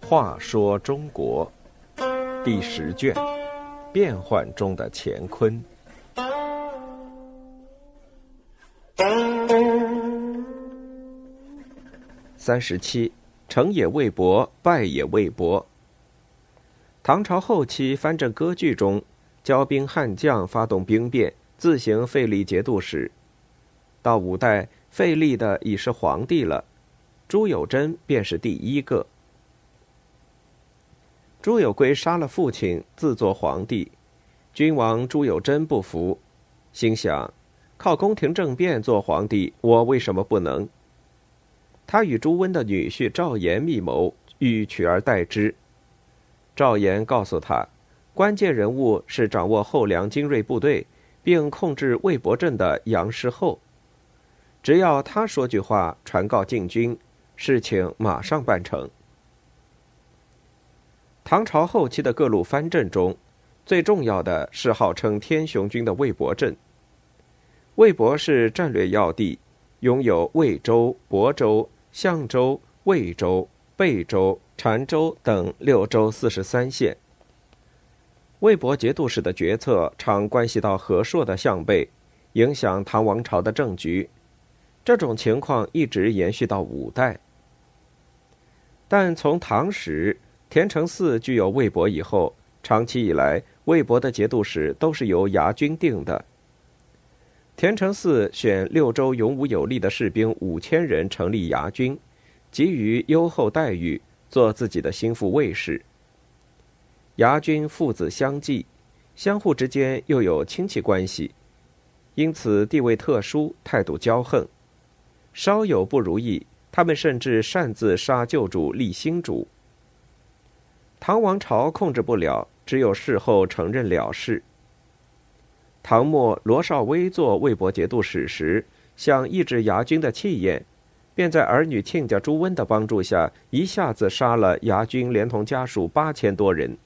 话说中国第十卷：变幻中的乾坤。三十七，成也未博，败也未博。唐朝后期藩镇割据中，骄兵悍将发动兵变，自行废立节度使。到五代，废立的已是皇帝了，朱友贞便是第一个。朱友圭杀了父亲，自做皇帝。君王朱友贞不服，心想：靠宫廷政变做皇帝，我为什么不能？他与朱温的女婿赵岩密谋，欲取而代之。赵岩告诉他，关键人物是掌握后梁精锐部队，并控制魏博镇的杨师厚。只要他说句话，传告禁军，事情马上办成。唐朝后期的各路藩镇中，最重要的是号称天雄军的魏博镇。魏博是战略要地，拥有魏州、亳州、象州、魏州、贝州、澶州等六州四十三县。魏博节度使的决策常关系到和硕的向背，影响唐王朝的政局。这种情况一直延续到五代，但从唐时。田承嗣具有魏博以后，长期以来，魏博的节度使都是由牙军定的。田承嗣选六州勇武有力的士兵五千人成立牙军，给予优厚待遇，做自己的心腹卫士。牙军父子相继，相互之间又有亲戚关系，因此地位特殊，态度骄横。稍有不如意，他们甚至擅自杀旧主立新主。唐王朝控制不了，只有事后承认了事。唐末罗绍威做魏博节度使时，想抑制牙军的气焰，便在儿女亲家朱温的帮助下，一下子杀了牙军连同家属八千多人。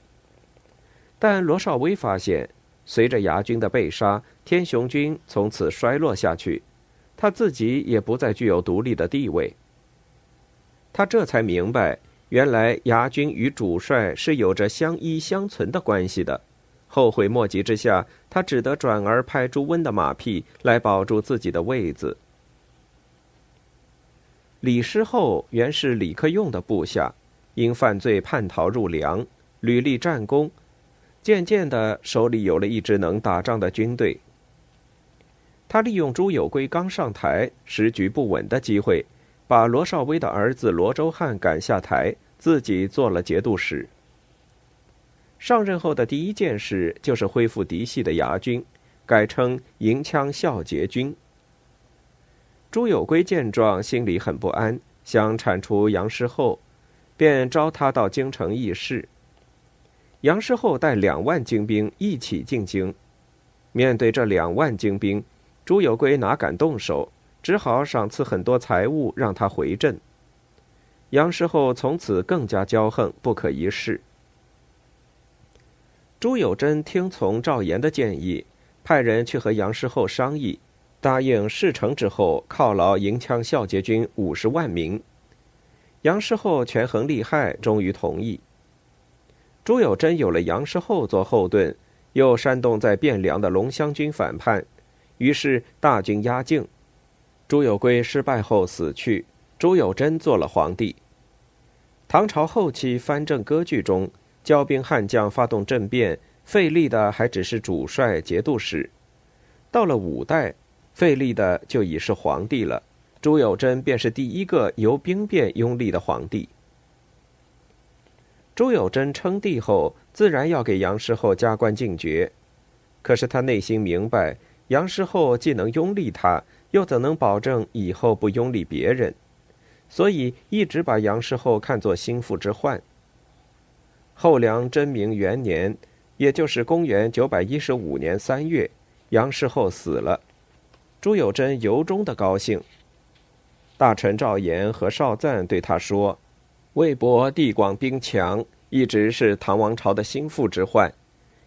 但罗绍威发现，随着牙军的被杀，天雄军从此衰落下去，他自己也不再具有独立的地位。他这才明白。原来牙军与主帅是有着相依相存的关系的，后悔莫及之下，他只得转而拍朱温的马屁来保住自己的位子。李师厚原是李克用的部下，因犯罪叛逃入梁，屡立战功，渐渐的手里有了一支能打仗的军队。他利用朱友圭刚上台、时局不稳的机会。把罗绍威的儿子罗周汉赶下台，自己做了节度使。上任后的第一件事就是恢复嫡系的牙军，改称银枪孝节军。朱友圭见状，心里很不安，想铲除杨师厚，便召他到京城议事。杨师厚带两万精兵一起进京，面对这两万精兵，朱友圭哪敢动手？只好赏赐很多财物让他回镇。杨师厚从此更加骄横，不可一世。朱友贞听从赵岩的建议，派人去和杨师厚商议，答应事成之后犒劳银枪孝节军五十万名。杨师厚权衡利害，终于同意。朱友贞有了杨师厚做后盾，又煽动在汴梁的龙骧军反叛，于是大军压境。朱友圭失败后死去，朱友贞做了皇帝。唐朝后期藩镇割据中，骄兵悍将发动政变，废立的还只是主帅、节度使。到了五代，废立的就已是皇帝了。朱友贞便是第一个由兵变拥立的皇帝。朱友贞称帝后，自然要给杨师厚加官进爵，可是他内心明白，杨师厚既能拥立他。又怎能保证以后不拥立别人？所以一直把杨师厚看作心腹之患。后梁真明元年，也就是公元九百一十五年三月，杨师厚死了。朱友贞由衷的高兴。大臣赵岩和邵赞对他说：“魏博地广兵强，一直是唐王朝的心腹之患，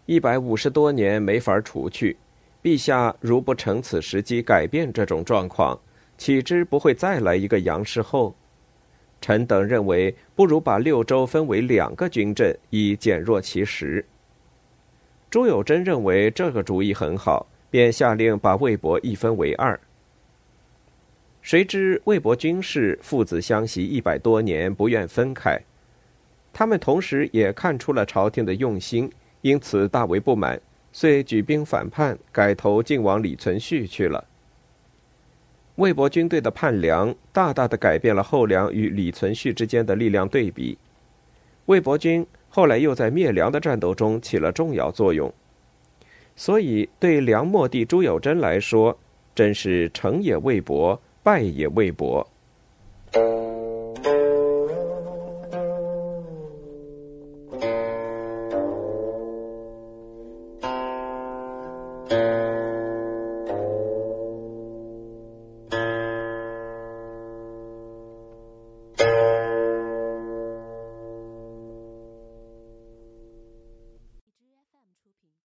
一百五十多年没法除去。陛下如不乘此时机改变这种状况，岂知不会再来一个杨氏后？臣等认为，不如把六州分为两个军镇，以减弱其实。朱友贞认为这个主意很好，便下令把魏博一分为二。谁知魏博军士父子相袭一百多年，不愿分开。他们同时也看出了朝廷的用心，因此大为不满，遂举兵反叛，改投晋王李存勖去了。魏博军队的叛梁，大大的改变了后梁与李存勖之间的力量对比。魏博军后来又在灭梁的战斗中起了重要作用，所以对梁末帝朱友贞来说，真是成也魏博，败也魏博。